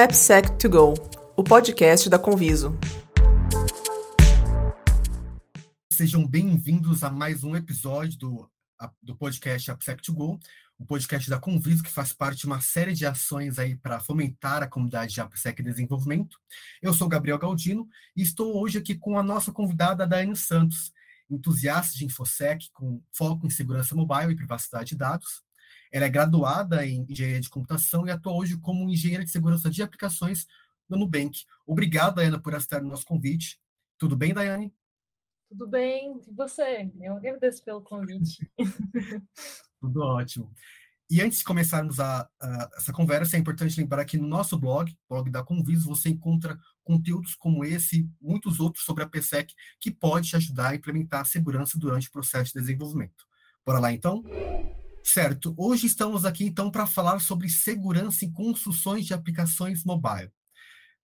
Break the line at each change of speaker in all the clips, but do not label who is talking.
AppSec2Go, o podcast da Conviso.
Sejam bem-vindos a mais um episódio do, do podcast AppSec2Go, o podcast da Conviso, que faz parte de uma série de ações aí para fomentar a comunidade de AppSec desenvolvimento. Eu sou Gabriel Galdino e estou hoje aqui com a nossa convidada, Daiane Santos, entusiasta de InfoSec com foco em segurança mobile e privacidade de dados. Ela é graduada em engenharia de computação e atua hoje como engenheira de segurança de aplicações no Nubank. Obrigado, Daiane, por aceitar o nosso convite. Tudo bem, Daiane?
Tudo bem, e você? Eu agradeço pelo convite.
Tudo ótimo. E antes de começarmos a, a, essa conversa, é importante lembrar que no nosso blog, blog da Conviso, você encontra conteúdos como esse e muitos outros sobre a PSEC que pode te ajudar a implementar a segurança durante o processo de desenvolvimento. Bora lá, então? Certo. Hoje estamos aqui, então, para falar sobre segurança em construções de aplicações mobile.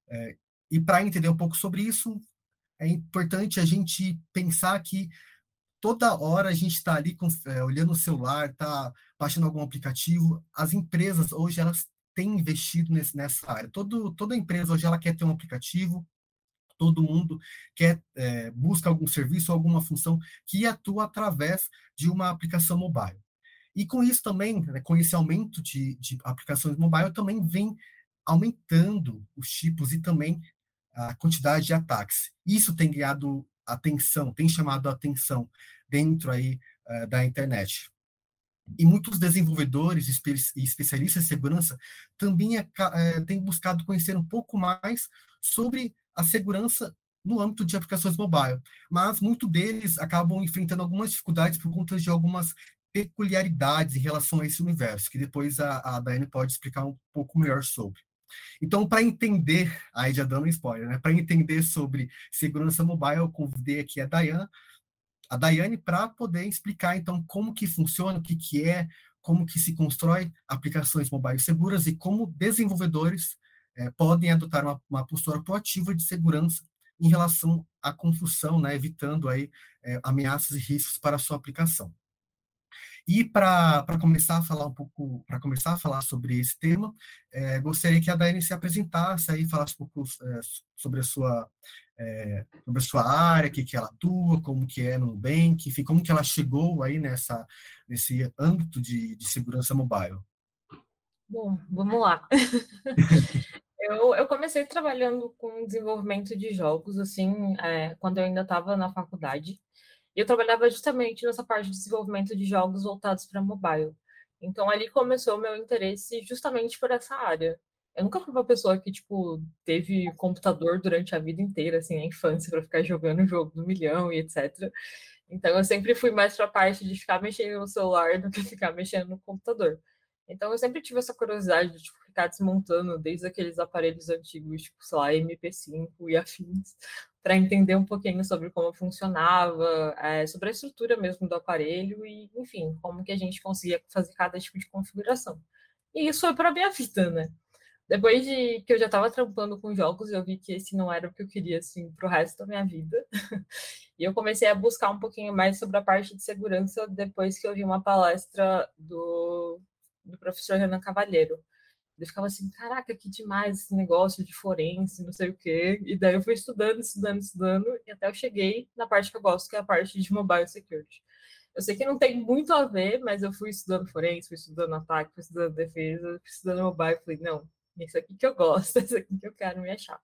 É, e para entender um pouco sobre isso, é importante a gente pensar que toda hora a gente está ali com, é, olhando o celular, está baixando algum aplicativo. As empresas hoje elas têm investido nesse, nessa área. Todo, toda empresa hoje ela quer ter um aplicativo, todo mundo quer é, busca algum serviço, alguma função que atua através de uma aplicação mobile. E com isso também, né, com esse aumento de, de aplicações mobile, também vem aumentando os tipos e também a quantidade de ataques. Isso tem ganhado atenção, tem chamado a atenção dentro aí uh, da internet. E muitos desenvolvedores e especialistas em segurança também é, é, têm buscado conhecer um pouco mais sobre a segurança no âmbito de aplicações mobile, mas muitos deles acabam enfrentando algumas dificuldades por conta de algumas peculiaridades em relação a esse universo, que depois a, a Daiane pode explicar um pouco melhor sobre. Então, para entender, aí já dando um spoiler, né? Para entender sobre segurança mobile, eu convidei aqui a Daiane, a Daiane para poder explicar então como que funciona, o que, que é, como que se constrói aplicações mobile seguras e como desenvolvedores é, podem adotar uma, uma, postura proativa de segurança em relação à construção, né, evitando aí é, ameaças e riscos para a sua aplicação. E para começar a falar um pouco, para começar a falar sobre esse tema, é, gostaria que a Daiane se apresentasse aí, falasse um pouco é, sobre a sua é, sobre a sua área, que que ela atua, como que é no Nubank, enfim, como que ela chegou aí nessa nesse âmbito de, de segurança mobile.
Bom, vamos lá. eu, eu comecei trabalhando com desenvolvimento de jogos, assim, é, quando eu ainda estava na faculdade. E eu trabalhava justamente nessa parte de desenvolvimento de jogos voltados para mobile. Então ali começou o meu interesse justamente por essa área. Eu nunca fui uma pessoa que, tipo, teve computador durante a vida inteira, assim, a infância, para ficar jogando o jogo do milhão e etc. Então eu sempre fui mais para a parte de ficar mexendo no celular do que ficar mexendo no computador. Então eu sempre tive essa curiosidade de tipo, ficar desmontando desde aqueles aparelhos antigos, tipo, sei lá, MP5 e afins, para entender um pouquinho sobre como funcionava, é, sobre a estrutura mesmo do aparelho e, enfim, como que a gente conseguia fazer cada tipo de configuração. E isso foi para a minha vida, né? Depois de que eu já estava trampando com jogos, eu vi que esse não era o que eu queria, assim, para o resto da minha vida. e eu comecei a buscar um pouquinho mais sobre a parte de segurança depois que eu vi uma palestra do, do professor Renan Cavalheiro. Eu ficava assim, caraca, que demais esse negócio de forense, não sei o quê. E daí eu fui estudando, estudando, estudando, e até eu cheguei na parte que eu gosto, que é a parte de mobile security. Eu sei que não tem muito a ver, mas eu fui estudando forense, fui estudando ataque, fui estudando defesa, fui estudando mobile, falei, não, isso aqui que eu gosto, isso aqui que eu quero me achar.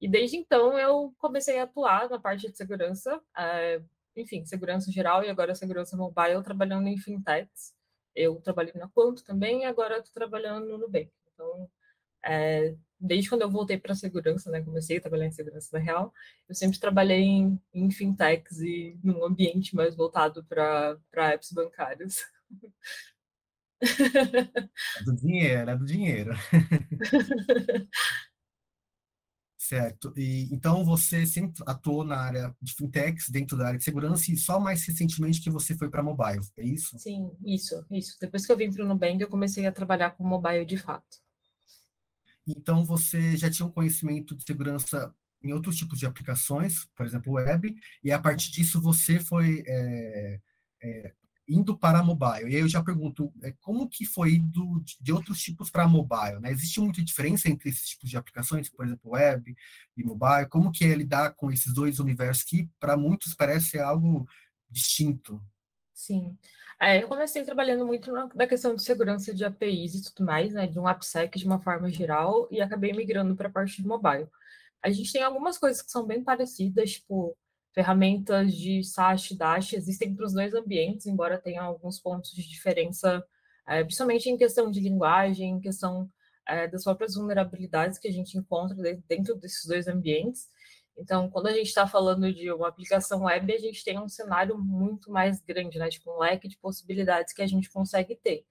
E desde então eu comecei a atuar na parte de segurança, é, enfim, segurança geral e agora segurança mobile, trabalhando em fintechs. Eu trabalhei na Quanto também e agora estou trabalhando no Nubank. Então, é, desde quando eu voltei para a segurança, né, comecei a trabalhar em segurança da real, eu sempre trabalhei em, em fintechs e num ambiente mais voltado para apps bancários.
É do dinheiro, é do dinheiro. Certo. E, então, você sempre atuou na área de fintechs, dentro da área de segurança, e só mais recentemente que você foi para mobile, é isso?
Sim, isso, isso. Depois que eu vim para o Nubank, eu comecei a trabalhar com mobile de fato.
Então, você já tinha um conhecimento de segurança em outros tipos de aplicações, por exemplo, web, e a partir disso você foi é, é, indo para mobile. E aí eu já pergunto, é, como que foi do, de outros tipos para mobile? Né? Existe muita diferença entre esses tipos de aplicações, por exemplo, web e mobile? Como que é lidar com esses dois universos que, para muitos, parece algo distinto?
Sim. É, eu comecei trabalhando muito na, na, questão de segurança de APIs e tudo mais, né, de um AppSec de uma forma geral, e acabei migrando para a parte de mobile. A gente tem algumas coisas que são bem parecidas, tipo, ferramentas de SASH e DASH existem para os dois ambientes, embora tenha alguns pontos de diferença, é, principalmente em questão de linguagem, em questão é, das próprias vulnerabilidades que a gente encontra dentro desses dois ambientes. Então, quando a gente está falando de uma aplicação web, a gente tem um cenário muito mais grande, né? Tipo, um leque de possibilidades que a gente consegue ter.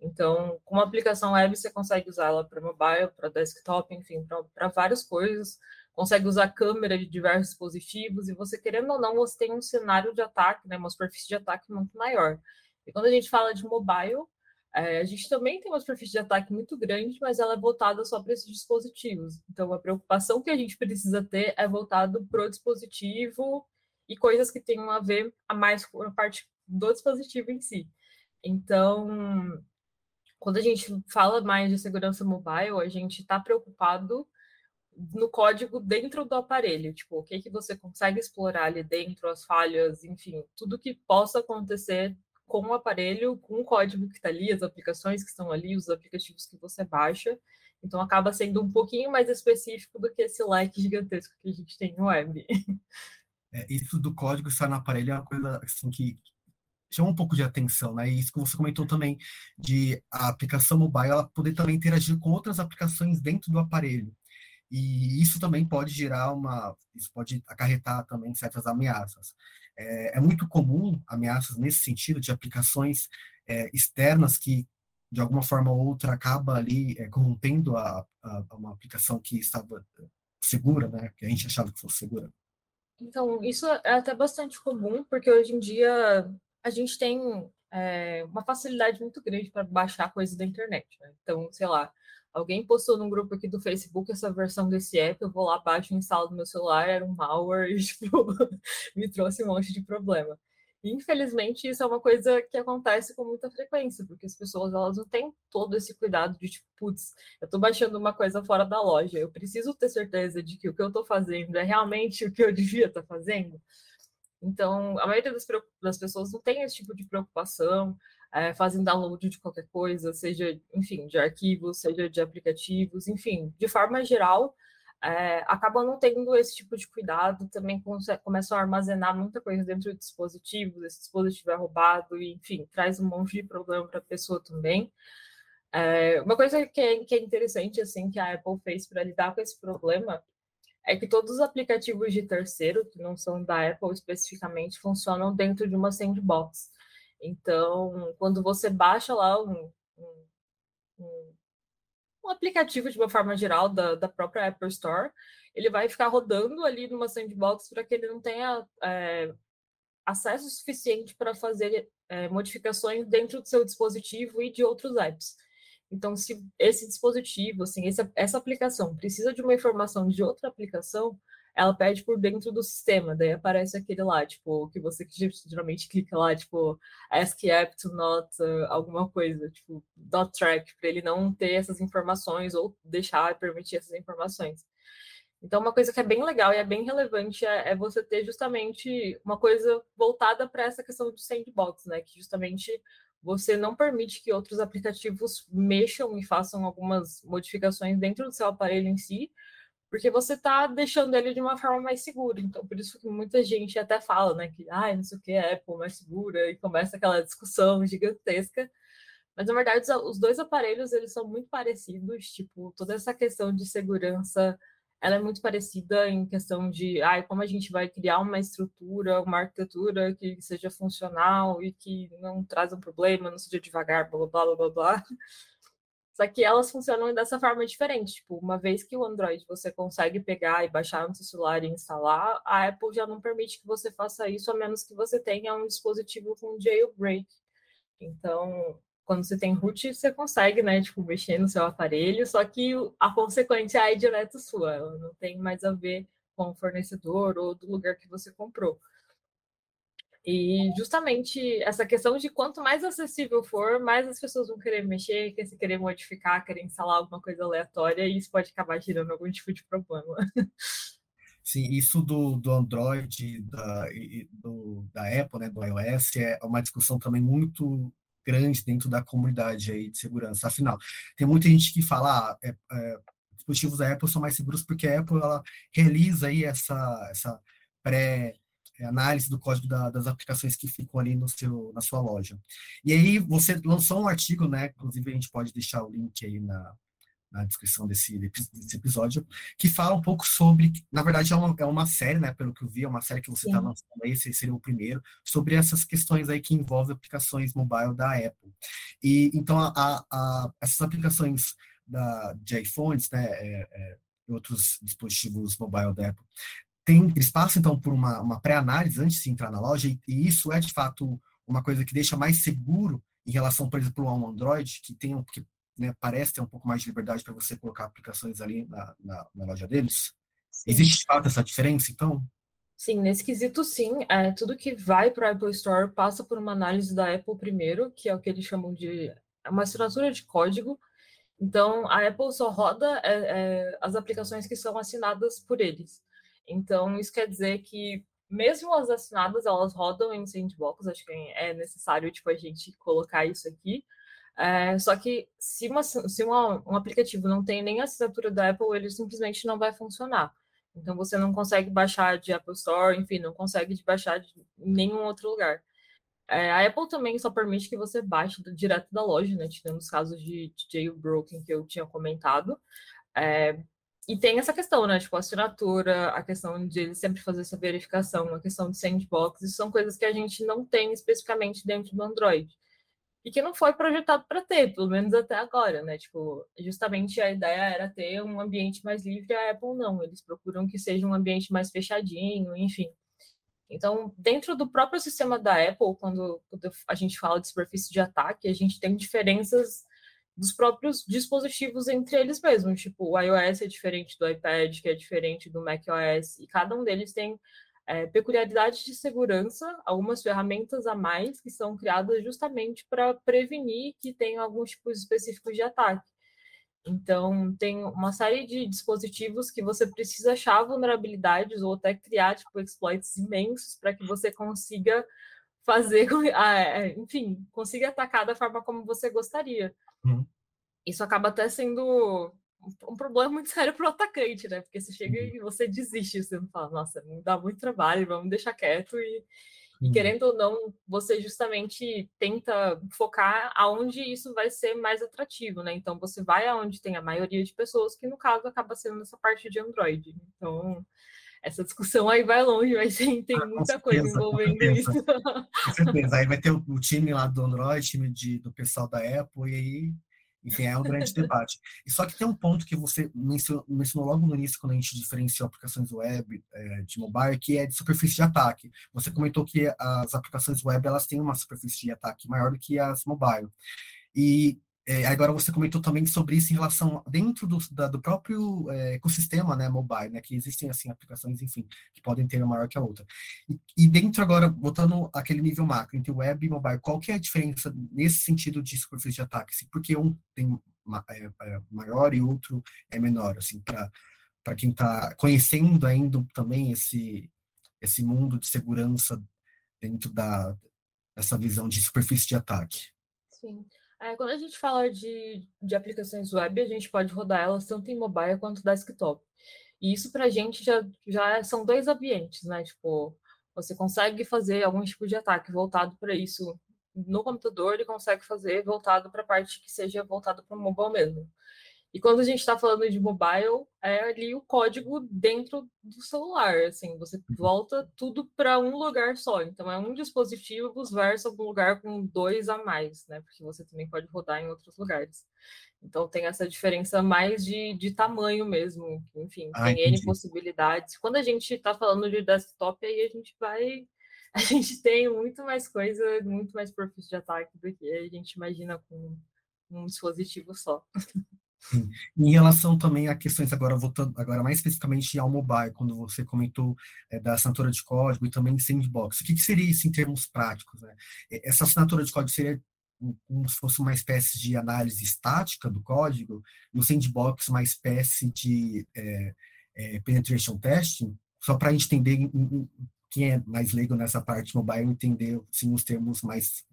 Então, com uma aplicação web, você consegue usar ela para mobile, para desktop, enfim, para várias coisas consegue usar câmera de diversos dispositivos, e você, querendo ou não, você tem um cenário de ataque, né, uma superfície de ataque muito maior. E quando a gente fala de mobile, é, a gente também tem uma superfície de ataque muito grande, mas ela é voltada só para esses dispositivos. Então, a preocupação que a gente precisa ter é voltado para o dispositivo e coisas que tenham a ver a mais com a parte do dispositivo em si. Então, quando a gente fala mais de segurança mobile, a gente está preocupado no código dentro do aparelho, tipo, o que que você consegue explorar ali dentro, as falhas, enfim, tudo que possa acontecer com o aparelho, com o código que está ali, as aplicações que estão ali, os aplicativos que você baixa. Então acaba sendo um pouquinho mais específico do que esse like gigantesco que a gente tem no web.
É, isso do código estar no aparelho é uma coisa assim, que chama um pouco de atenção, né? E isso que você comentou também de a aplicação mobile ela poder também interagir com outras aplicações dentro do aparelho. E isso também pode gerar uma, isso pode acarretar também certas ameaças. É, é muito comum ameaças nesse sentido de aplicações é, externas que de alguma forma ou outra acaba ali é, corrompendo a, a, uma aplicação que estava segura, né? Que a gente achava que fosse segura.
Então, isso é até bastante comum, porque hoje em dia a gente tem é, uma facilidade muito grande para baixar coisas da internet. Né? Então, sei lá, Alguém postou num grupo aqui do Facebook essa versão desse app, eu vou lá, baixo instalo no meu celular, era um malware e, tipo, me trouxe um monte de problema. E, infelizmente, isso é uma coisa que acontece com muita frequência, porque as pessoas elas não têm todo esse cuidado de, tipo, putz, eu estou baixando uma coisa fora da loja, eu preciso ter certeza de que o que eu estou fazendo é realmente o que eu devia estar tá fazendo. Então, a maioria das, das pessoas não tem esse tipo de preocupação, é, fazem download de qualquer coisa, seja, enfim, de arquivos, seja de aplicativos, enfim, de forma geral, é, acabam não tendo esse tipo de cuidado, também começam a armazenar muita coisa dentro de dispositivos, esse dispositivo é roubado, e, enfim, traz um monte de problema para a pessoa também. É, uma coisa que é, que é interessante, assim, que a Apple fez para lidar com esse problema é que todos os aplicativos de terceiro, que não são da Apple especificamente, funcionam dentro de uma sandbox. Então, quando você baixa lá um, um, um aplicativo de uma forma geral da, da própria Apple Store, ele vai ficar rodando ali numa sandbox para que ele não tenha é, acesso suficiente para fazer é, modificações dentro do seu dispositivo e de outros apps. Então, se esse dispositivo, assim, essa, essa aplicação precisa de uma informação de outra aplicação, ela pede por dentro do sistema, daí aparece aquele lá, tipo, que você geralmente clica lá, tipo, ask app to not uh, alguma coisa, tipo, dot track, para ele não ter essas informações ou deixar permitir essas informações. Então, uma coisa que é bem legal e é bem relevante é, é você ter justamente uma coisa voltada para essa questão de sandbox, né? Que justamente você não permite que outros aplicativos mexam e façam algumas modificações dentro do seu aparelho em si, porque você está deixando ele de uma forma mais segura. Então, por isso que muita gente até fala, né, que, ah, não sei o que é Apple mais segura, e começa aquela discussão gigantesca. Mas, na verdade, os dois aparelhos, eles são muito parecidos, tipo, toda essa questão de segurança, ela é muito parecida em questão de, ah, como a gente vai criar uma estrutura, uma arquitetura que seja funcional e que não traz um problema, não seja devagar, blá, blá, blá, blá, blá. Só que elas funcionam dessa forma diferente. Tipo, uma vez que o Android você consegue pegar e baixar no seu celular e instalar, a Apple já não permite que você faça isso, a menos que você tenha um dispositivo com jailbreak. Então, quando você tem root, você consegue, né, tipo, mexer no seu aparelho, só que a consequência é direto sua, ela não tem mais a ver com o fornecedor ou do lugar que você comprou. E justamente essa questão de quanto mais acessível for, mais as pessoas vão querer mexer, querer modificar, querer instalar alguma coisa aleatória, e isso pode acabar gerando algum tipo de problema.
Sim, isso do, do Android, da, do, da Apple, né, do iOS, é uma discussão também muito grande dentro da comunidade aí de segurança. Afinal, tem muita gente que fala, ah, é, é, dispositivos da Apple são mais seguros porque a Apple ela realiza aí essa, essa pré análise do código da, das aplicações que ficam ali no seu, na sua loja. E aí você lançou um artigo, né? Inclusive a gente pode deixar o link aí na, na descrição desse, desse episódio, que fala um pouco sobre, na verdade é uma, é uma série, né, pelo que eu vi, é uma série que você está lançando aí, esse seria o primeiro, sobre essas questões aí que envolvem aplicações mobile da Apple. E então a, a, essas aplicações da, de iPhones, né, é, é, outros dispositivos mobile da Apple, tem, eles passam então por uma, uma pré-análise antes de entrar na loja, e, e isso é de fato uma coisa que deixa mais seguro em relação, por exemplo, ao Android, que tem que né, parece ter um pouco mais de liberdade para você colocar aplicações ali na, na, na loja deles? Sim. Existe de fato essa diferença, então?
Sim, nesse quesito, sim. É, tudo que vai para o Apple Store passa por uma análise da Apple primeiro, que é o que eles chamam de uma assinatura de código. Então, a Apple só roda é, é, as aplicações que são assinadas por eles. Então, isso quer dizer que, mesmo as assinadas, elas rodam em sandbox. Acho que é necessário tipo, a gente colocar isso aqui. É, só que se, uma, se uma, um aplicativo não tem nem assinatura da Apple, ele simplesmente não vai funcionar. Então você não consegue baixar de Apple Store, enfim, não consegue baixar de nenhum outro lugar. É, a Apple também só permite que você baixe do, direto da loja, né? Tirando os casos de, de jailbroken que eu tinha comentado. É, e tem essa questão, né? Tipo, a assinatura, a questão de ele sempre fazer essa verificação, a questão de sandbox, isso são coisas que a gente não tem especificamente dentro do Android e que não foi projetado para ter, pelo menos até agora, né? Tipo, justamente a ideia era ter um ambiente mais livre, a Apple não, eles procuram que seja um ambiente mais fechadinho, enfim. Então, dentro do próprio sistema da Apple, quando, quando a gente fala de superfície de ataque, a gente tem diferenças dos próprios dispositivos entre eles mesmos. Tipo, o iOS é diferente do iPad, que é diferente do macOS, e cada um deles tem é, peculiaridades de segurança, algumas ferramentas a mais que são criadas justamente para prevenir que tenham alguns tipos específicos de ataque. Então, tem uma série de dispositivos que você precisa achar vulnerabilidades ou até criar tipo, exploits imensos para que você consiga fazer, ah, é, enfim, consiga atacar da forma como você gostaria. Uhum. Isso acaba até sendo um problema muito sério para o atacante, né? Porque você chega uhum. e você desiste, você não fala, nossa, me dá muito trabalho, vamos deixar quieto e, e, uhum. querendo ou não, você justamente tenta focar aonde isso vai ser mais atrativo, né? Então você vai aonde tem a maioria de pessoas, que no caso acaba sendo nessa parte de Android. Então essa discussão aí vai longe, vai ser, tem ah, muita certeza, coisa envolvendo isso.
Com certeza. Aí vai ter o, o, time lá do Android, time de, do pessoal da Apple, e aí enfim, é um grande debate. E só que tem um ponto que você mencionou, mencionou logo no início, quando a gente diferenciou aplicações web é, de mobile, que é de superfície de ataque. Você comentou que as aplicações web elas têm uma superfície de ataque maior do que as mobile. E é, agora você comentou também sobre isso em relação dentro do, da, do próprio é, ecossistema, né, mobile, né, que existem assim aplicações, enfim, que podem ter uma maior que a outra. E, e dentro agora, botando aquele nível macro entre web e mobile, qual que é a diferença nesse sentido de superfície de ataque? Assim, porque um tem é, é, maior e outro é menor, assim, para para quem está conhecendo ainda também esse esse mundo de segurança dentro da dessa visão de superfície de ataque.
Sim. É, quando a gente fala de, de aplicações web, a gente pode rodar elas tanto em mobile quanto desktop. E isso para a gente já, já são dois ambientes, né? Tipo, você consegue fazer algum tipo de ataque voltado para isso no computador e consegue fazer voltado para a parte que seja voltado para o mobile mesmo. E quando a gente está falando de mobile, é ali o código dentro do celular, assim, você uhum. volta tudo para um lugar só. Então é um dispositivo versus algum lugar com dois a mais, né? Porque você também pode rodar em outros lugares. Então tem essa diferença mais de, de tamanho mesmo. Enfim, ah, tem N possibilidades. Quando a gente está falando de desktop, aí a gente vai. A gente tem muito mais coisa, muito mais perfis de ataque do que a gente imagina com um dispositivo só.
Em relação também a questões agora voltando agora mais especificamente ao mobile, quando você comentou é, da assinatura de código e também sandbox, o que, que, seria isso em termos práticos? Né? Essa assinatura de código seria como se fosse uma espécie de análise estática do código e o sandbox uma espécie de é, é, penetration testing, só para a gente entender quem é mais leigo nessa parte mobile entender sim, os termos mais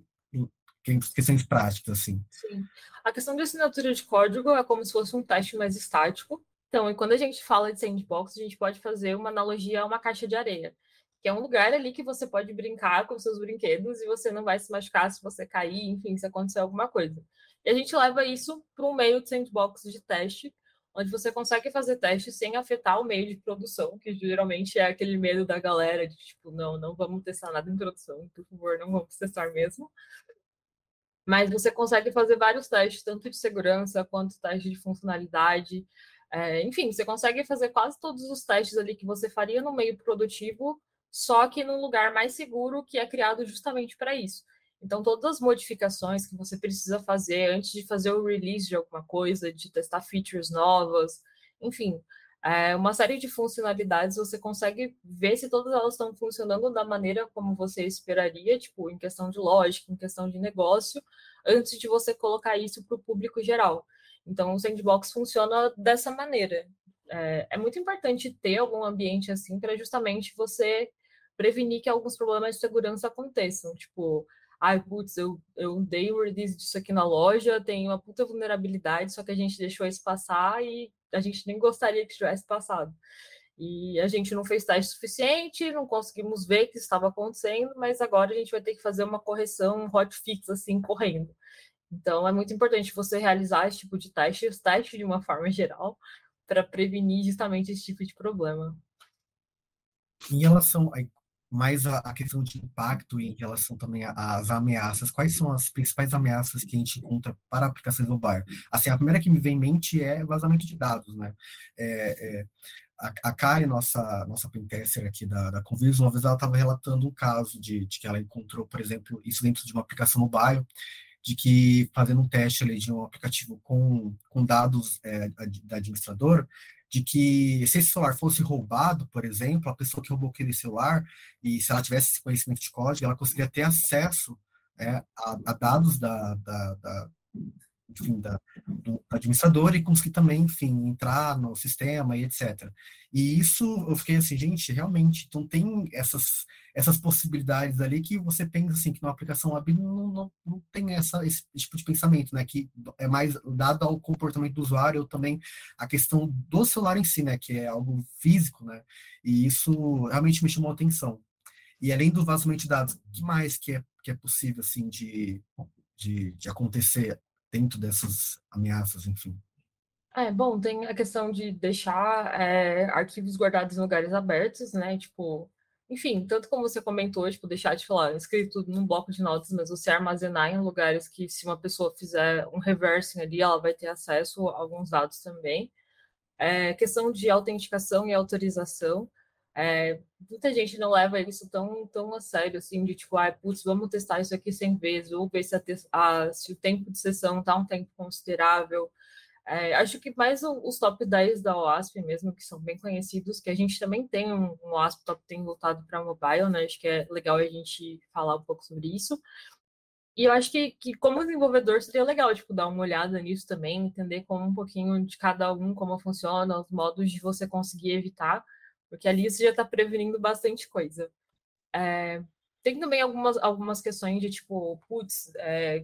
questões práticas, assim.
Sim. A questão de assinatura de código é como se fosse um teste mais estático. Então, e quando a gente fala de sandbox, a gente pode fazer uma analogia a uma caixa de areia, que é um lugar ali que você pode brincar com seus brinquedos e você não vai se machucar se você cair, enfim, se acontecer alguma coisa. E a gente leva isso para um meio de sandbox de teste, onde você consegue fazer teste sem afetar o meio de produção, que geralmente é aquele medo da galera de tipo, não, não vamos testar nada em produção, por favor, não vamos testar mesmo. Mas você consegue fazer vários testes, tanto de segurança quanto testes de funcionalidade. É, enfim, você consegue fazer quase todos os testes ali que você faria no meio produtivo, só que num lugar mais seguro que é criado justamente para isso. Então, todas as modificações que você precisa fazer antes de fazer o release de alguma coisa, de testar features novas, enfim, é, uma série de funcionalidades você consegue ver se todas elas estão funcionando da maneira como você esperaria, tipo, em questão de lógica, em questão de negócio, antes de você colocar isso para o público geral. Então, o sandbox funciona dessa maneira. É, é muito importante ter algum ambiente assim para justamente você prevenir que alguns problemas de segurança aconteçam. Tipo, ai, putz, eu, eu dei o release disso aqui na loja, tem uma puta vulnerabilidade, só que a gente deixou isso passar e a gente nem gostaria que tivesse passado. E a gente não fez teste suficiente, não conseguimos ver que estava acontecendo, mas agora a gente vai ter que fazer uma correção, um hotfix assim, correndo. Então é muito importante você realizar esse tipo de teste, os testes de uma forma geral, para prevenir justamente esse tipo de problema.
Em relação mais a, questão de impacto em relação também às ameaças. Quais são as principais ameaças que a gente encontra para aplicações mobile? Assim, a primeira que me vem em mente é vazamento de dados, né? É, é, a, a nossa, nossa pentester aqui da, da Convis, uma vez ela estava relatando um caso de, de que ela encontrou, por exemplo, isso dentro de uma aplicação mobile, de que fazendo um teste ali de um aplicativo com, com dados é, da administrador, de que se esse celular fosse roubado, por exemplo, a pessoa que roubou aquele celular, e se ela tivesse esse conhecimento de código, ela conseguiria ter acesso é, a, a, dados da, da, da enfim, da, do administrador e conseguir também, enfim, entrar no sistema e etc. E isso, eu fiquei assim, gente, realmente, então tem essas, essas possibilidades ali que você pensa, assim, que numa aplicação web não, não, não tem essa, esse tipo de pensamento, né, que é mais dado ao comportamento do usuário, ou também a questão do celular em si, né, que é algo físico, né, e isso realmente me chamou a atenção. E além do vazamento de dados, o que mais que é, que é possível, assim, de, de, de acontecer dentro dessas ameaças, enfim.
É, bom, tem a questão de deixar é, arquivos guardados em lugares abertos, né? Tipo, enfim, tanto como você comentou, tipo, deixar de falar escrito num bloco de notas, mas você armazenar em lugares que, se uma pessoa fizer um reversing ali, ela vai ter acesso a alguns dados também. É, questão de autenticação e autorização. É, muita gente não leva isso tão, tão a sério, assim, de tipo, ah, putz, vamos testar isso aqui 100 vezes, ou ver se, a, a, se o tempo de sessão está um tempo considerável. É, acho que mais os top 10 da OASP mesmo, que são bem conhecidos, que a gente também tem um, um OASP top 10 voltado para mobile, né? Acho que é legal a gente falar um pouco sobre isso. E eu acho que, que como desenvolvedor seria legal, tipo, dar uma olhada nisso também, entender como um pouquinho de cada um, como funciona, os modos de você conseguir evitar porque ali você já está prevenindo bastante coisa. É, tem também algumas, algumas questões de tipo, putz, é,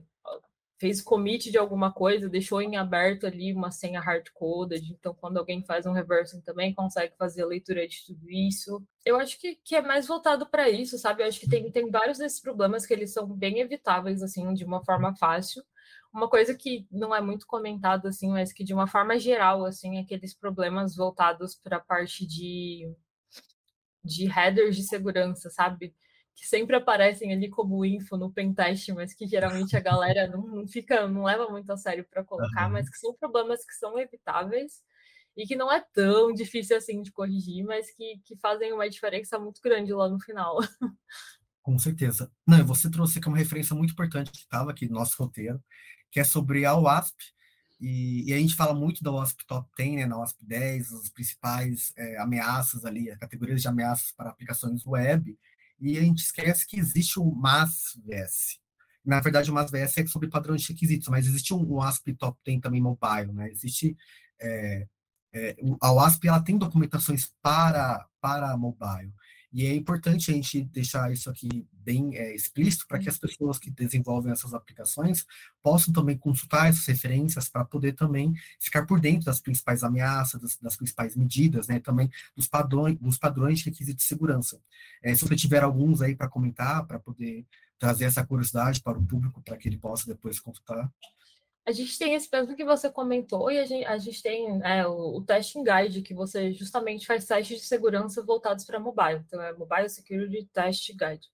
fez commit de alguma coisa, deixou em aberto ali uma senha hard-coded, então quando alguém faz um reversing também consegue fazer a leitura de tudo isso. Eu acho que, que é mais voltado para isso, sabe? Eu acho que tem, tem vários desses problemas que eles são bem evitáveis, assim, de uma forma fácil. Uma coisa que não é muito comentado assim, mas que de uma forma geral, assim, aqueles problemas voltados para a parte de, de headers de segurança, sabe? Que sempre aparecem ali como info no pentest, mas que geralmente a galera não, não fica, não leva muito a sério para colocar, uhum. mas que são problemas que são evitáveis e que não é tão difícil assim de corrigir, mas que, que fazem uma diferença muito grande lá no final.
Com certeza. Não, você trouxe aqui uma referência muito importante que estava aqui no nosso roteiro, que é sobre a OASP, E, e, a gente fala muito da OSP Top 10, né, na OSP 10, as principais é, ameaças ali, as categorias de ameaças para aplicações web, e a gente esquece que existe o MAS-VS. Na verdade, o MAS-VS é sobre padrões de requisitos, mas existe um, um ASP Top 10 também mobile, né? Existe... É, é, a OASP ela tem documentações para, para mobile. E é importante a gente deixar isso aqui bem é, explícito para que as pessoas que desenvolvem essas aplicações possam também consultar essas referências para poder também ficar por dentro das principais ameaças, das, das principais medidas, né, também dos padrões, dos padrões de requisitos de segurança. É, se você tiver alguns aí para comentar, para poder trazer essa curiosidade para o público, para que ele possa depois consultar.
A gente tem esse mesmo que você comentou, e a gente, a gente tem é, o, o Testing Guide, que você justamente faz testes de segurança voltados para mobile. Então, é Mobile Security Test Guide.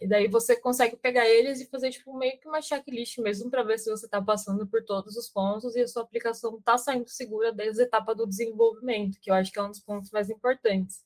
E daí você consegue pegar eles e fazer tipo, meio que uma checklist mesmo para ver se você está passando por todos os pontos e a sua aplicação está saindo segura desde a etapa do desenvolvimento, que eu acho que é um dos pontos mais importantes.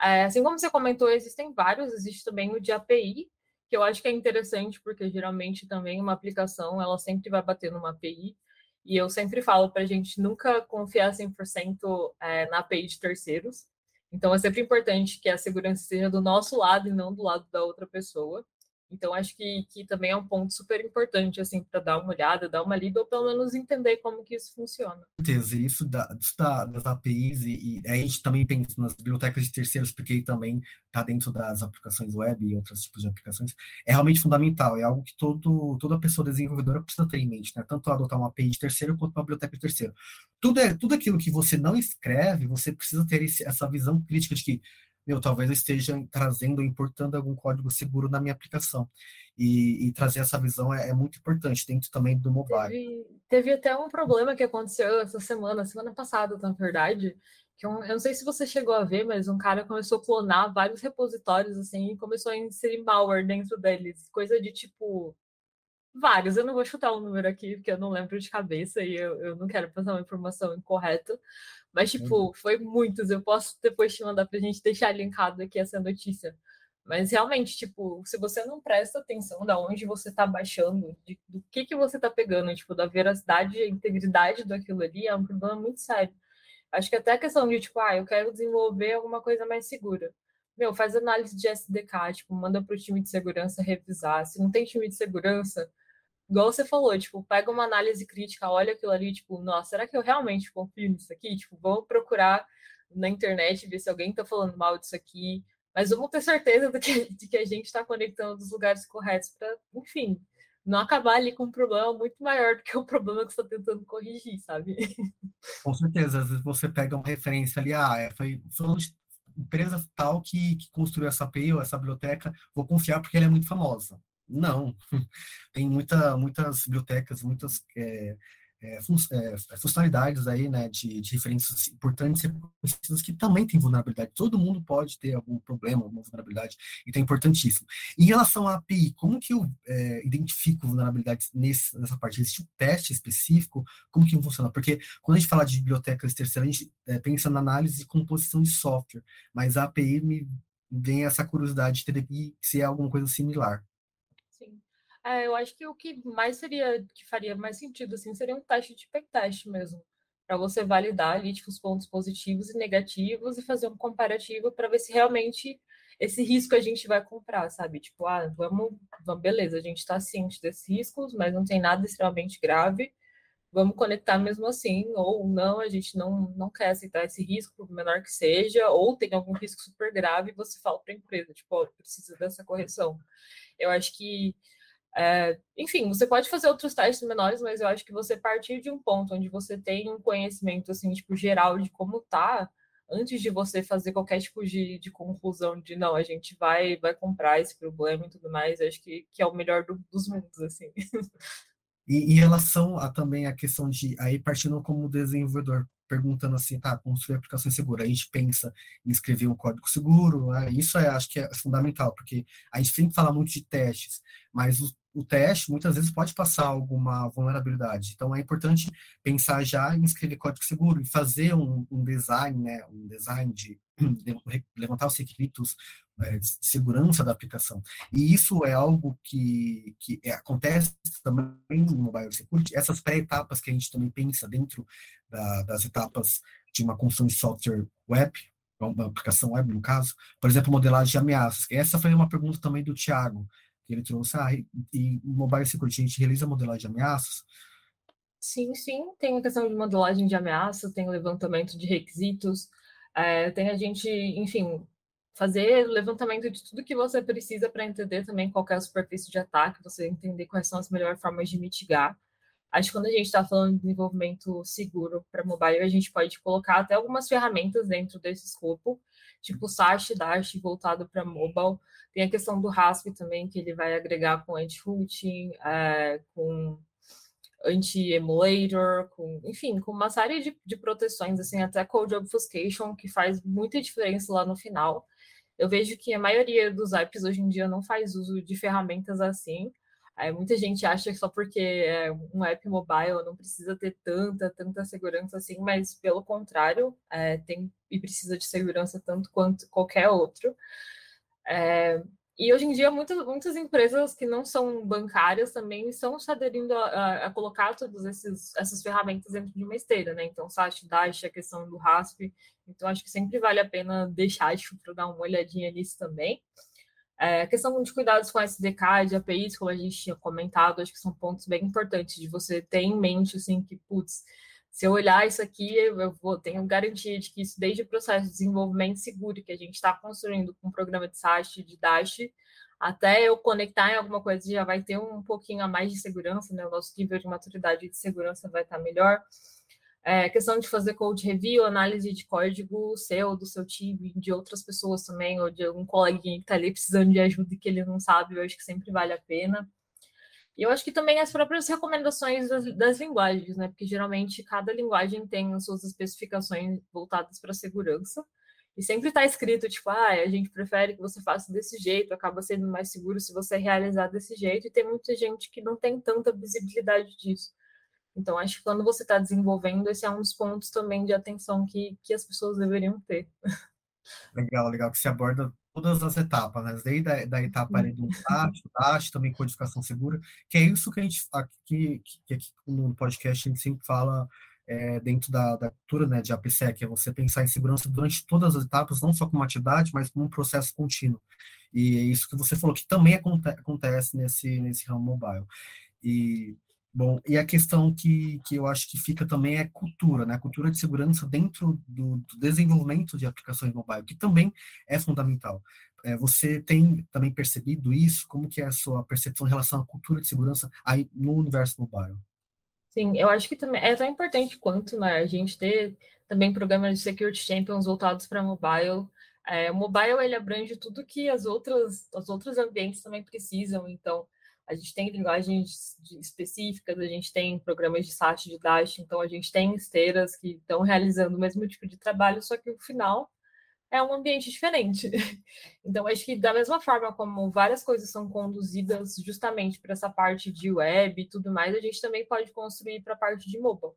É, assim como você comentou, existem vários, existe também o de API, que eu acho que é interessante, porque geralmente também uma aplicação, ela sempre vai bater numa API, e eu sempre falo para a gente nunca confiar 100% é, na API de terceiros. Então, é sempre importante que a segurança seja do nosso lado e não do lado da outra pessoa. Então, acho que, que também é um ponto super importante, assim, para dar uma olhada, dar uma lida, ou pelo menos entender como que isso funciona.
certeza, isso, da, isso da, das APIs, e, e, a gente também pensa nas bibliotecas de terceiros, porque também está dentro das aplicações web e outros tipos de aplicações, é realmente fundamental, é algo que todo, toda pessoa desenvolvedora precisa ter em mente, né? tanto adotar uma API de terceiro quanto uma biblioteca de terceiro. Tudo, é, tudo aquilo que você não escreve, você precisa ter esse, essa visão crítica de que meu, talvez eu esteja trazendo, importando algum código seguro na minha aplicação. E, e trazer essa visão é, é, muito importante, dentro também do mobile.
Teve, teve, até um problema que aconteceu essa semana, semana passada, na verdade, que eu, eu não sei se você chegou a ver, mas um cara começou a clonar vários repositórios, assim, e começou a inserir malware dentro deles, coisa de tipo vários. Eu não vou chutar um número aqui, porque eu não lembro de cabeça e eu, eu não quero passar uma informação incorreta. Mas, tipo, uhum. foi muitos. Eu posso depois te mandar pra gente deixar linkado aqui essa notícia. Mas realmente, tipo, se você não presta atenção da onde você está baixando, de, do que que você está pegando, tipo, da veracidade e integridade daquilo ali, é um problema muito sério. Acho que até a questão de, tipo, ah, eu quero desenvolver alguma coisa mais segura. Meu, faz análise de SDK, tipo, manda para o time de segurança revisar. Se não tem time de segurança, igual você falou, tipo, pega uma análise crítica, olha aquilo ali, tipo, nossa, será que eu realmente confio nisso aqui? Tipo, vamos procurar na internet, ver se alguém está falando mal disso aqui, mas vamos ter certeza de que, de que a gente está conectando os lugares corretos para, enfim, não acabar ali com um problema muito maior do que o problema que você está tentando corrigir, sabe?
Com certeza, às vezes você pega uma referência ali, ah, é, foi, foi empresa tal que, que construiu essa API ou essa biblioteca, vou confiar porque ela é muito famosa. Não, tem muita, muitas bibliotecas, muitas é, é, é, funcionalidades aí, né, de, de referências importantes e que também tem vulnerabilidade. Todo mundo pode ter algum problema, alguma vulnerabilidade, então é importantíssimo. Em relação à API, como que eu é, identifico vulnerabilidades nesse, nessa parte? Existe um teste específico? Como que funciona? Porque quando a gente fala de bibliotecas terceiras, a gente é, pensa na análise de composição de software, mas a API me vem essa curiosidade de ter se é alguma coisa similar.
É, eu acho que o que mais seria, que faria mais sentido, assim, seria um teste de teste mesmo, para você validar ali tipo, os pontos positivos e negativos e fazer um comparativo para ver se realmente esse risco a gente vai comprar, sabe? Tipo, ah, vamos, vamos beleza, a gente está ciente desses riscos, mas não tem nada extremamente grave, vamos conectar mesmo assim, ou não, a gente não, não quer aceitar esse risco, por menor que seja, ou tem algum risco super grave, você fala para a empresa, tipo, oh, precisa dessa correção. Eu acho que é, enfim, você pode fazer outros testes menores, mas eu acho que você partir de um ponto onde você tem um conhecimento assim, tipo, geral de como tá, antes de você fazer qualquer tipo de, de conclusão de não, a gente vai vai comprar esse problema e tudo mais, acho que, que é o melhor do, dos mundos, assim.
E em relação a também a questão de aí partindo como desenvolvedor, perguntando assim, tá, construir aplicações seguras, a gente pensa em escrever um código seguro, né? isso é, acho que é fundamental, porque a gente sempre fala muito de testes, mas os o teste muitas vezes pode passar alguma vulnerabilidade. Então é importante pensar já em escrever código seguro e fazer um, um design, né, um design de, levantar os requisitos é, de segurança da aplicação. E isso é algo que, que é, acontece também no mobile security. Essas pré-etapas que a gente também pensa dentro da, das etapas de uma construção de software web, uma aplicação web no caso, por exemplo, modelagem de ameaças. Essa foi uma pergunta também do Tiago ele trouxe, ah, e Mobile Security, a gente realiza modelagem de ameaças?
Sim, sim, tem a questão de modelagem de ameaças, tem levantamento de requisitos, é, tem a gente, enfim, fazer levantamento de tudo que você precisa para entender também qual é a superfície de ataque, você entender quais são as melhores formas de mitigar. Acho que quando a gente está falando de desenvolvimento seguro para mobile, a gente pode colocar até algumas ferramentas dentro desse escopo, tipo SASH, Dash voltado para mobile. Tem a questão do RASP também, que ele vai agregar com anti-routing, é, com anti-emulator, com, enfim, com uma série de, de proteções, assim, até code obfuscation, que faz muita diferença lá no final. Eu vejo que a maioria dos apps hoje em dia não faz uso de ferramentas assim, Muita gente acha que só porque é um app mobile não precisa ter tanta, tanta segurança assim, mas pelo contrário, é, tem e precisa de segurança tanto quanto qualquer outro. É, e hoje em dia, muitas, muitas empresas que não são bancárias também estão se aderindo a, a, a colocar todas essas ferramentas dentro de uma esteira, né? Então, SAT, Dash, a questão do RASP. Então, acho que sempre vale a pena deixar para dar uma olhadinha nisso também. É, questão de cuidados com SDK, de APIs, como a gente tinha comentado, acho que são pontos bem importantes de você ter em mente, assim, que, putz, se eu olhar isso aqui, eu vou, tenho garantia de que isso, desde o processo de desenvolvimento seguro que a gente está construindo com o programa de SAST, de Dash, até eu conectar em alguma coisa, já vai ter um pouquinho a mais de segurança, né? O nosso nível de maturidade de segurança vai estar melhor. É, questão de fazer code review, análise de código seu, do seu time, de outras pessoas também, ou de algum coleguinha que está ali precisando de ajuda e que ele não sabe, eu acho que sempre vale a pena. E eu acho que também as próprias recomendações das, das linguagens, né? Porque geralmente cada linguagem tem as suas especificações voltadas para segurança. E sempre está escrito, tipo, ah, a gente prefere que você faça desse jeito, acaba sendo mais seguro se você realizar desse jeito. E tem muita gente que não tem tanta visibilidade disso. Então, acho que quando você está desenvolvendo, esse é um dos pontos também de atenção que, que as pessoas deveriam ter.
Legal, legal, que se aborda todas as etapas, né? Desde a da etapa ali do TAT, TAT, também codificação segura, que é isso que a gente, aqui, que aqui no podcast, a gente sempre fala é, dentro da, da cultura né, de APSEC, é você pensar em segurança durante todas as etapas, não só como atividade, mas como um processo contínuo. E é isso que você falou, que também acontece nesse, nesse ramo mobile. E Bom, e a questão que, que eu acho que fica também é cultura, né? Cultura de segurança dentro do, do desenvolvimento de aplicações mobile, que também é fundamental. É, você tem também percebido isso? Como que é a sua percepção em relação à cultura de segurança aí no universo mobile?
Sim, eu acho que também é tão importante quanto né, a gente ter também programas de Security Champions voltados para mobile. É, o mobile ele abrange tudo que as outras, os outros ambientes também precisam, então a gente tem linguagens específicas, a gente tem programas de SAT de Dash, então a gente tem esteiras que estão realizando o mesmo tipo de trabalho, só que o final é um ambiente diferente. Então, acho que da mesma forma como várias coisas são conduzidas justamente para essa parte de web e tudo mais, a gente também pode construir para a parte de mobile.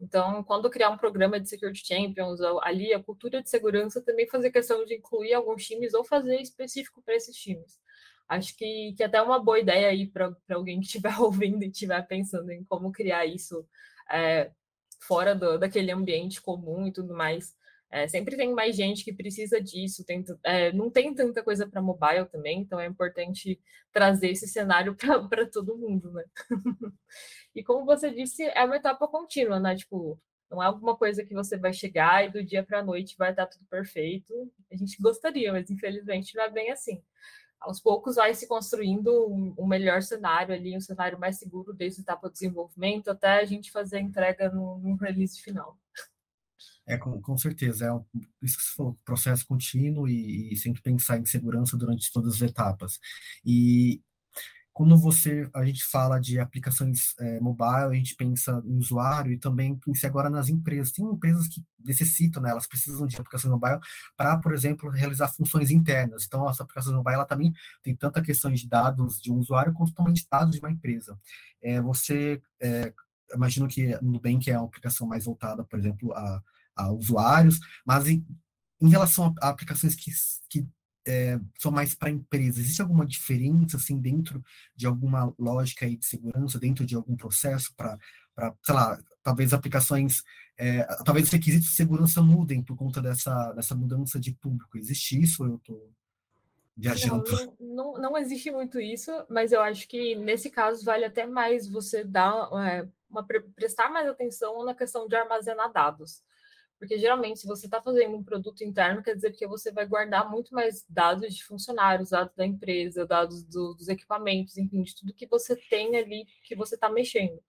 Então, quando criar um programa de Security Champions, ali a cultura de segurança também fazer questão de incluir alguns times ou fazer específico para esses times. Acho que, que até é uma boa ideia aí para alguém que estiver ouvindo e estiver pensando em como criar isso é, fora do, daquele ambiente comum e tudo mais. É, sempre tem mais gente que precisa disso, tem, é, não tem tanta coisa para mobile também, então é importante trazer esse cenário para todo mundo, né? e como você disse, é uma etapa contínua, né? Tipo, não é alguma coisa que você vai chegar e do dia para a noite vai estar tudo perfeito. A gente gostaria, mas infelizmente não é bem assim aos poucos vai se construindo um, um, melhor cenário ali, um cenário mais seguro desde a etapa de desenvolvimento até a gente fazer a entrega no, no release final.
É, com, com certeza, é um, isso que você falou, processo contínuo e, e, sempre pensar em segurança durante todas as etapas. E quando você a gente fala de aplicações é, mobile, a gente pensa em usuário e também pensa agora nas empresas. Tem empresas que necessitam, né, elas precisam de aplicações mobile para, por exemplo, realizar funções internas. Então, as aplicações mobile ela também tem tanta questão de dados de um usuário quanto também de dados de uma empresa. É, você, é, imagino que no Nubank é uma aplicação mais voltada, por exemplo, a, a usuários, mas em, em relação a, a aplicações que, que é, são mais para empresas. Existe alguma diferença, assim, dentro de alguma lógica aí de segurança, dentro de algum processo para, sei lá, talvez aplicações, é, talvez os requisitos de segurança mudem por conta dessa, dessa mudança de público. Existe isso ou eu estou viajando?
Não, não, não, existe muito isso, mas eu acho que nesse caso vale até mais você dar é, uma, prestar mais atenção na questão de armazenar dados. Porque geralmente, se você está fazendo um produto interno, quer dizer que você vai guardar muito mais dados de funcionários, dados da empresa, dados do, dos equipamentos, enfim, de tudo que você tem ali que você está mexendo.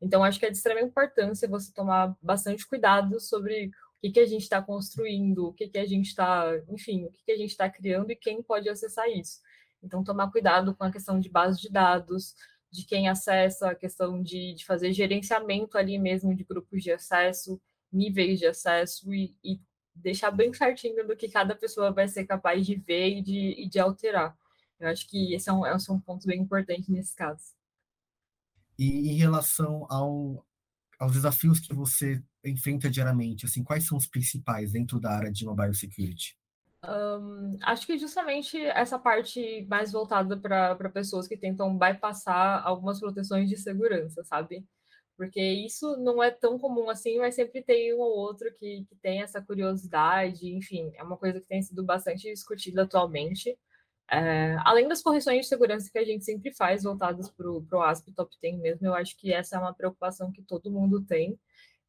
Então, acho que é de extrema importância você tomar bastante cuidado sobre o que, que a gente está construindo, o que, que a gente está, enfim, o que, que a gente está criando e quem pode acessar isso. Então, tomar cuidado com a questão de base de dados, de quem acessa, a questão de, de fazer gerenciamento ali mesmo de grupos de acesso níveis de acesso e, e, deixar bem certinho do que cada pessoa vai ser capaz de ver e de, e de alterar. Eu acho que esse é um, esse é um ponto bem importante nesse caso.
E em relação ao, aos desafios que você enfrenta diariamente, assim, quais são os principais dentro da área de mobile security?
Um, acho que justamente essa parte mais voltada para pessoas que tentam bypassar algumas proteções de segurança, sabe? Porque isso não é tão comum assim, mas sempre tem um ou outro que, que tem essa curiosidade, enfim, é uma coisa que tem sido bastante discutida atualmente. É, além das correções de segurança que a gente sempre faz voltadas para o ASP Top 10 mesmo, eu acho que essa é uma preocupação que todo mundo tem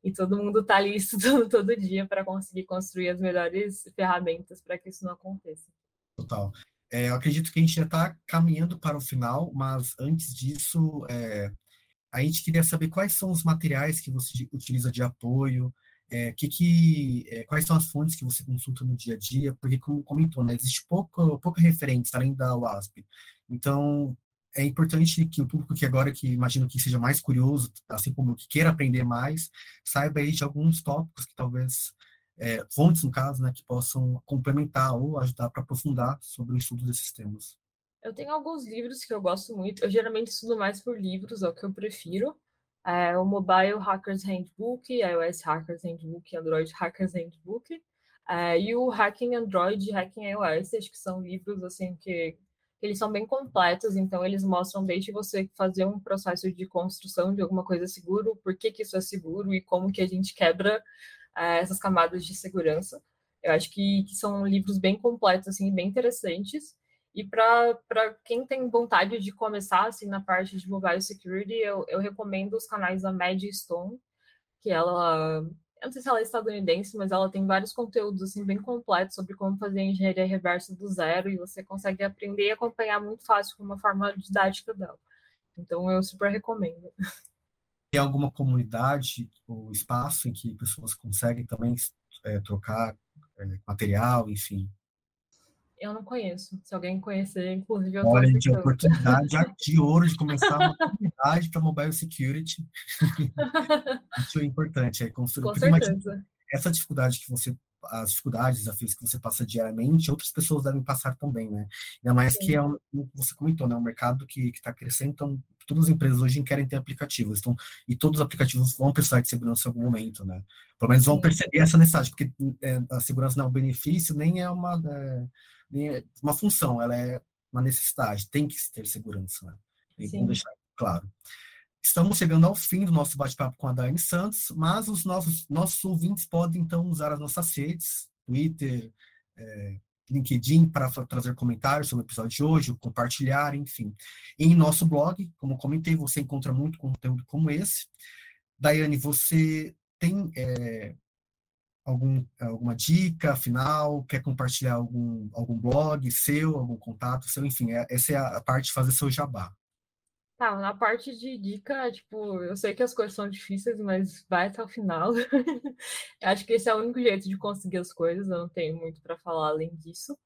e todo mundo está ali estudando todo dia para conseguir construir as melhores ferramentas para que isso não aconteça.
Total. É, eu acredito que a gente já está caminhando para o final, mas antes disso, é, a gente queria saber quais são os materiais que você utiliza de apoio, é, que, que, é, quais são as fontes que você consulta no dia a dia, porque, como comentou, né, existe pouca, pouca referência além da WASP. Então, é importante que o público que agora, que imagino que seja mais curioso, assim como que queira aprender mais, saiba aí de alguns tópicos que talvez, é, fontes no caso, né, que possam complementar ou ajudar para aprofundar sobre o estudo desses temas.
Eu tenho alguns livros que eu gosto muito. Eu geralmente estudo mais por livros, é o que eu prefiro. É o Mobile Hackers Handbook, iOS Hackers Handbook, Android Hackers Handbook. É, e o Hacking Android e Hacking iOS, acho que são livros assim que, eles são bem completos, então eles mostram desde você fazer um processo de construção de alguma coisa seguro, por que, que isso é seguro e como que a gente quebra é, essas camadas de segurança. Eu acho que, que são livros bem completos, assim, bem interessantes. E para quem tem vontade de começar assim, na parte de mobile security, eu, eu recomendo os canais da Mad Stone, que ela, eu não sei se ela é estadunidense, mas ela tem vários conteúdos assim, bem completos sobre como fazer engenharia reversa do zero, e você consegue aprender e acompanhar muito fácil com uma forma didática dela. Então eu super recomendo.
Tem alguma comunidade ou espaço em que pessoas conseguem também é, trocar é, material, enfim?
Eu não conheço. Se alguém conhecer, inclusive, eu
Olha, gente, oportunidade de ouro de começar uma comunidade para mobile security. Isso é importante. É construir.
Com certeza.
Essa dificuldade que você as dificuldades, desafios que você passa diariamente, outras pessoas devem passar também, né? Ainda mais Sim. que é um, você comentou, né? Um mercado que está crescendo, então todas as empresas hoje querem ter aplicativos, então, e todos os aplicativos vão precisar de segurança em algum momento, né? Pelo menos vão perceber essa necessidade, porque é, a segurança não é um benefício, nem é uma. É, uma função, ela é uma necessidade, tem que ter segurança, né? E vamos deixar claro. Estamos chegando ao fim do nosso bate-papo com a Dani Santos, mas os nossos, nossos ouvintes podem, então, usar as nossas redes, Twitter, é, LinkedIn, para trazer comentários sobre o episódio de hoje, compartilhar, enfim. Em nosso blog, como comentei, você encontra muito conteúdo como esse. Daiane, você tem é, algum, alguma dica final? Quer compartilhar algum, algum blog seu, algum contato seu? Enfim, é, essa é a parte de fazer seu jabá.
Tá, na parte de dica, tipo, eu sei que as coisas são difíceis, mas vai até o final. Acho que esse é o único jeito de conseguir as coisas, eu não tenho muito para falar além disso.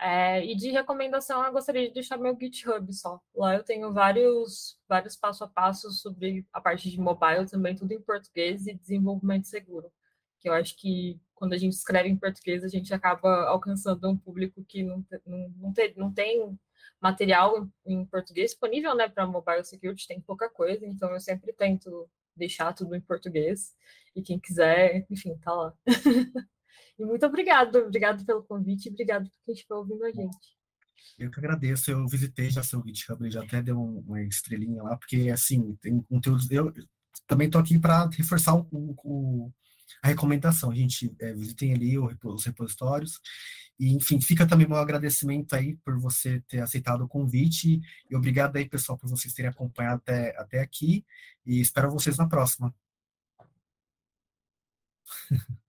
É, e de recomendação, eu gostaria de deixar meu GitHub só. Lá eu tenho vários, vários passo a passo sobre a parte de mobile também, tudo em português e desenvolvimento seguro. Que eu acho que quando a gente escreve em português, a gente acaba alcançando um público que não, não, não, tem, não tem material em português disponível né, para mobile security, tem pouca coisa, então eu sempre tento deixar tudo em português. E quem quiser, enfim, tá lá. E muito obrigado, obrigado pelo convite, obrigado por quem estiver ouvindo a gente.
Eu que agradeço, eu visitei já seu GitHub, já até deu uma estrelinha lá, porque assim, tem conteúdos. Eu também estou aqui para reforçar o, o, a recomendação. A gente é, visitem ali os repositórios. E, enfim, fica também meu agradecimento aí por você ter aceitado o convite. E obrigado aí, pessoal, por vocês terem acompanhado até, até aqui. E espero vocês na próxima.